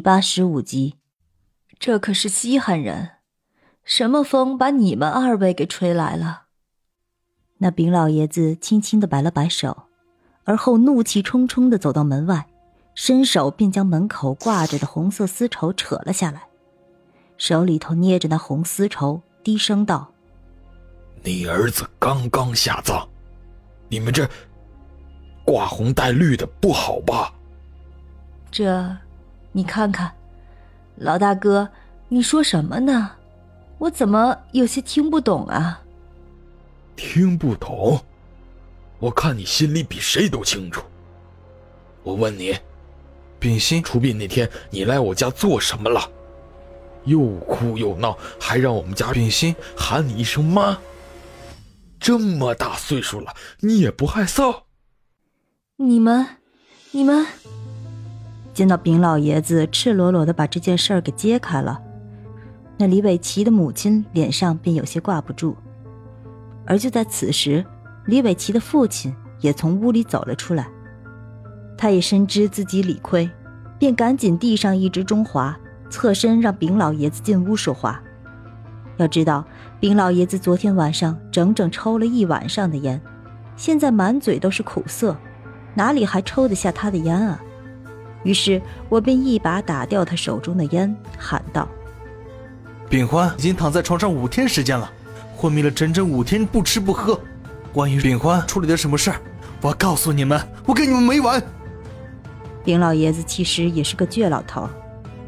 八十五集，这可是稀罕人，什么风把你们二位给吹来了？那丙老爷子轻轻的摆了摆手，而后怒气冲冲的走到门外，伸手便将门口挂着的红色丝绸扯了下来，手里头捏着那红丝绸，低声道：“你儿子刚刚下葬，你们这挂红带绿的不好吧？”这。你看看，老大哥，你说什么呢？我怎么有些听不懂啊？听不懂？我看你心里比谁都清楚。我问你，秉心出殡那天你来我家做什么了？又哭又闹，还让我们家秉心喊你一声妈。这么大岁数了，你也不害臊？你们，你们。见到丙老爷子赤裸裸的把这件事儿给揭开了，那李伟奇的母亲脸上便有些挂不住。而就在此时，李伟奇的父亲也从屋里走了出来，他也深知自己理亏，便赶紧递上一支中华，侧身让丙老爷子进屋说话。要知道，丙老爷子昨天晚上整整抽了一晚上的烟，现在满嘴都是苦涩，哪里还抽得下他的烟啊？于是我便一把打掉他手中的烟，喊道：“秉欢已经躺在床上五天时间了，昏迷了整整五天，不吃不喝。关于秉欢处理的什么事儿，我告诉你们，我跟你们没完。”丙老爷子其实也是个倔老头，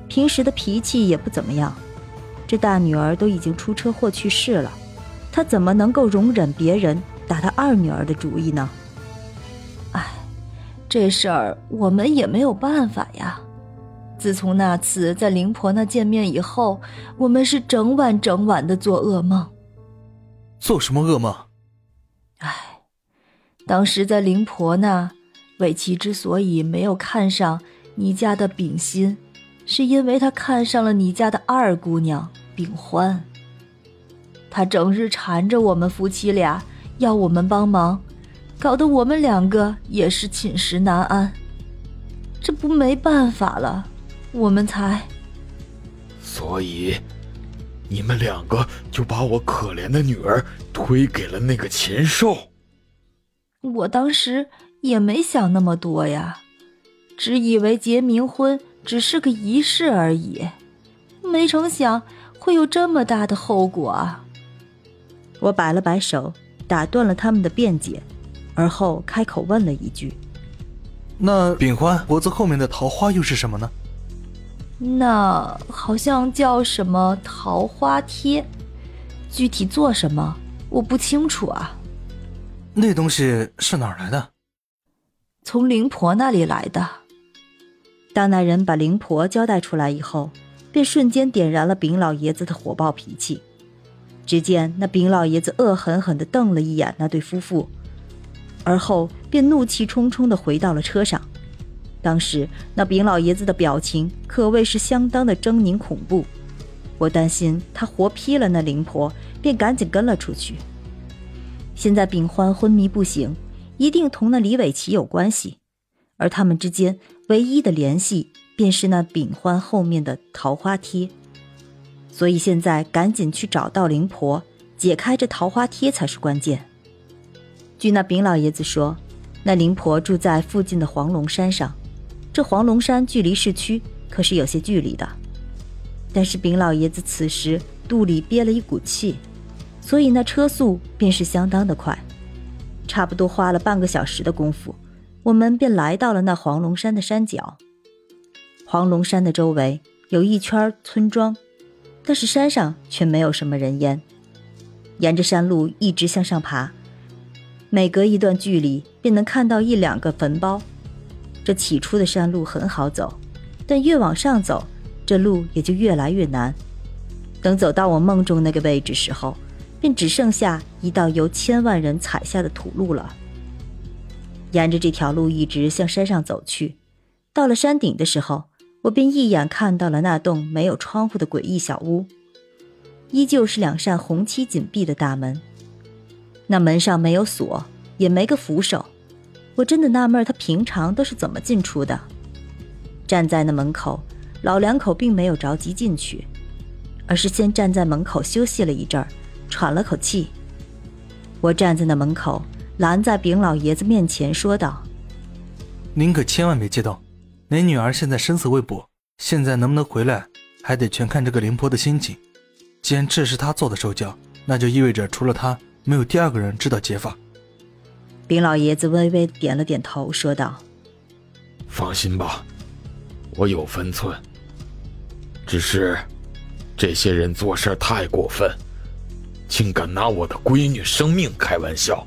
平时的脾气也不怎么样。这大女儿都已经出车祸去世了，他怎么能够容忍别人打他二女儿的主意呢？这事儿我们也没有办法呀。自从那次在灵婆那见面以后，我们是整晚整晚的做噩梦。做什么噩梦？唉，当时在灵婆那，伟奇之所以没有看上你家的秉心，是因为他看上了你家的二姑娘秉欢。他整日缠着我们夫妻俩，要我们帮忙。搞得我们两个也是寝食难安，这不没办法了，我们才。所以，你们两个就把我可怜的女儿推给了那个禽兽。我当时也没想那么多呀，只以为结冥婚只是个仪式而已，没成想会有这么大的后果啊！我摆了摆手，打断了他们的辩解。而后开口问了一句：“那秉欢脖子后面的桃花又是什么呢？”那好像叫什么桃花贴，具体做什么我不清楚啊。那东西是哪儿来的？从灵婆那里来的。当那人把灵婆交代出来以后，便瞬间点燃了丙老爷子的火爆脾气。只见那丙老爷子恶狠狠地瞪了一眼那对夫妇。而后便怒气冲冲地回到了车上。当时那丙老爷子的表情可谓是相当的狰狞恐怖，我担心他活劈了那灵婆，便赶紧跟了出去。现在丙欢昏迷不醒，一定同那李伟奇有关系，而他们之间唯一的联系便是那丙欢后面的桃花贴，所以现在赶紧去找到灵婆，解开这桃花贴才是关键。据那丙老爷子说，那灵婆住在附近的黄龙山上，这黄龙山距离市区可是有些距离的。但是丙老爷子此时肚里憋了一股气，所以那车速便是相当的快，差不多花了半个小时的功夫，我们便来到了那黄龙山的山脚。黄龙山的周围有一圈村庄，但是山上却没有什么人烟。沿着山路一直向上爬。每隔一段距离，便能看到一两个坟包。这起初的山路很好走，但越往上走，这路也就越来越难。等走到我梦中那个位置时候，便只剩下一道由千万人踩下的土路了。沿着这条路一直向山上走去，到了山顶的时候，我便一眼看到了那栋没有窗户的诡异小屋，依旧是两扇红漆紧闭的大门。那门上没有锁，也没个扶手，我真的纳闷他平常都是怎么进出的。站在那门口，老两口并没有着急进去，而是先站在门口休息了一阵儿，喘了口气。我站在那门口，拦在丙老爷子面前，说道：“您可千万别激动，您女儿现在生死未卜，现在能不能回来，还得全看这个灵婆的心情。既然这是她做的手脚，那就意味着除了她，没有第二个人知道解法。”林老爷子微微点了点头，说道：“放心吧，我有分寸。”只是，这些人做事太过分，竟敢拿我的闺女生命开玩笑。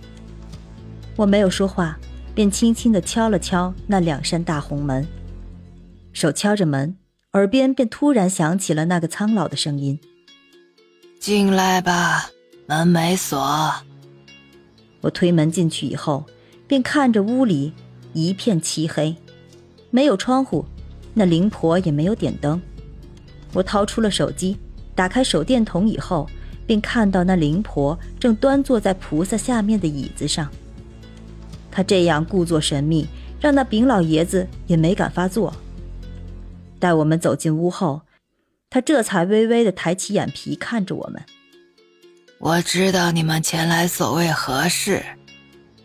我没有说话，便轻轻的敲了敲那两扇大红门。手敲着门，耳边便突然响起了那个苍老的声音：“进来吧，门没锁。”我推门进去以后，便看着屋里一片漆黑，没有窗户，那灵婆也没有点灯。我掏出了手机，打开手电筒以后，便看到那灵婆正端坐在菩萨下面的椅子上。她这样故作神秘，让那丙老爷子也没敢发作。待我们走进屋后，他这才微微的抬起眼皮看着我们。我知道你们前来所谓何事，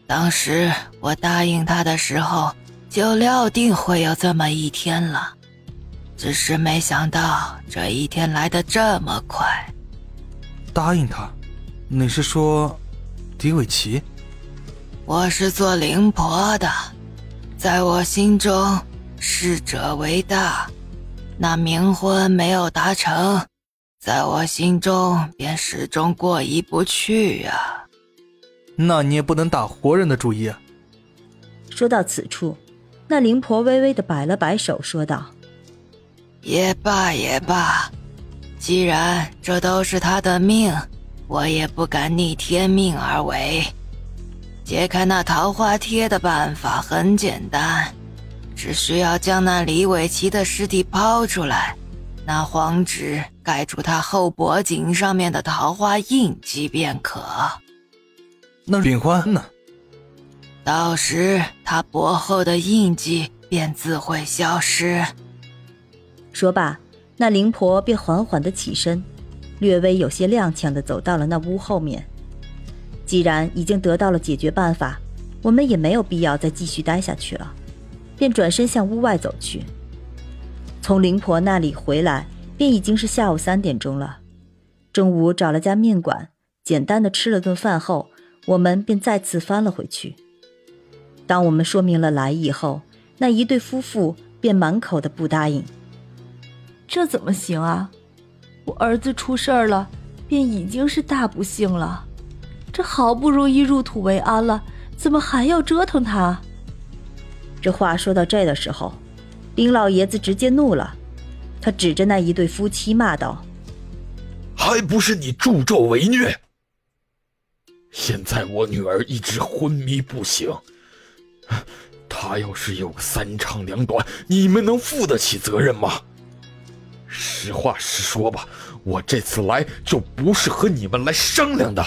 当时我答应他的时候，就料定会有这么一天了。只是没想到这一天来的这么快。答应他？你是说，狄伟奇？我是做灵婆的，在我心中，逝者为大。那冥婚没有达成，在我心中便始终过意不去呀。那你也不能打活人的主意啊。说到此处，那灵婆微微的摆了摆手，说道。也罢也罢，既然这都是他的命，我也不敢逆天命而为。解开那桃花贴的办法很简单，只需要将那李伟奇的尸体抛出来，拿黄纸盖住他后脖颈上面的桃花印记便可。那秉欢呢？到时他脖后的印记便自会消失。说罢，那灵婆便缓缓的起身，略微有些踉跄的走到了那屋后面。既然已经得到了解决办法，我们也没有必要再继续待下去了，便转身向屋外走去。从灵婆那里回来，便已经是下午三点钟了。中午找了家面馆，简单的吃了顿饭后，我们便再次翻了回去。当我们说明了来意后，那一对夫妇便满口的不答应。这怎么行啊！我儿子出事儿了，便已经是大不幸了。这好不容易入土为安了，怎么还要折腾他？这话说到这的时候，丁老爷子直接怒了，他指着那一对夫妻骂道：“还不是你助纣为虐！现在我女儿一直昏迷不醒，她要是有个三长两短，你们能负得起责任吗？”实话实说吧，我这次来就不是和你们来商量的。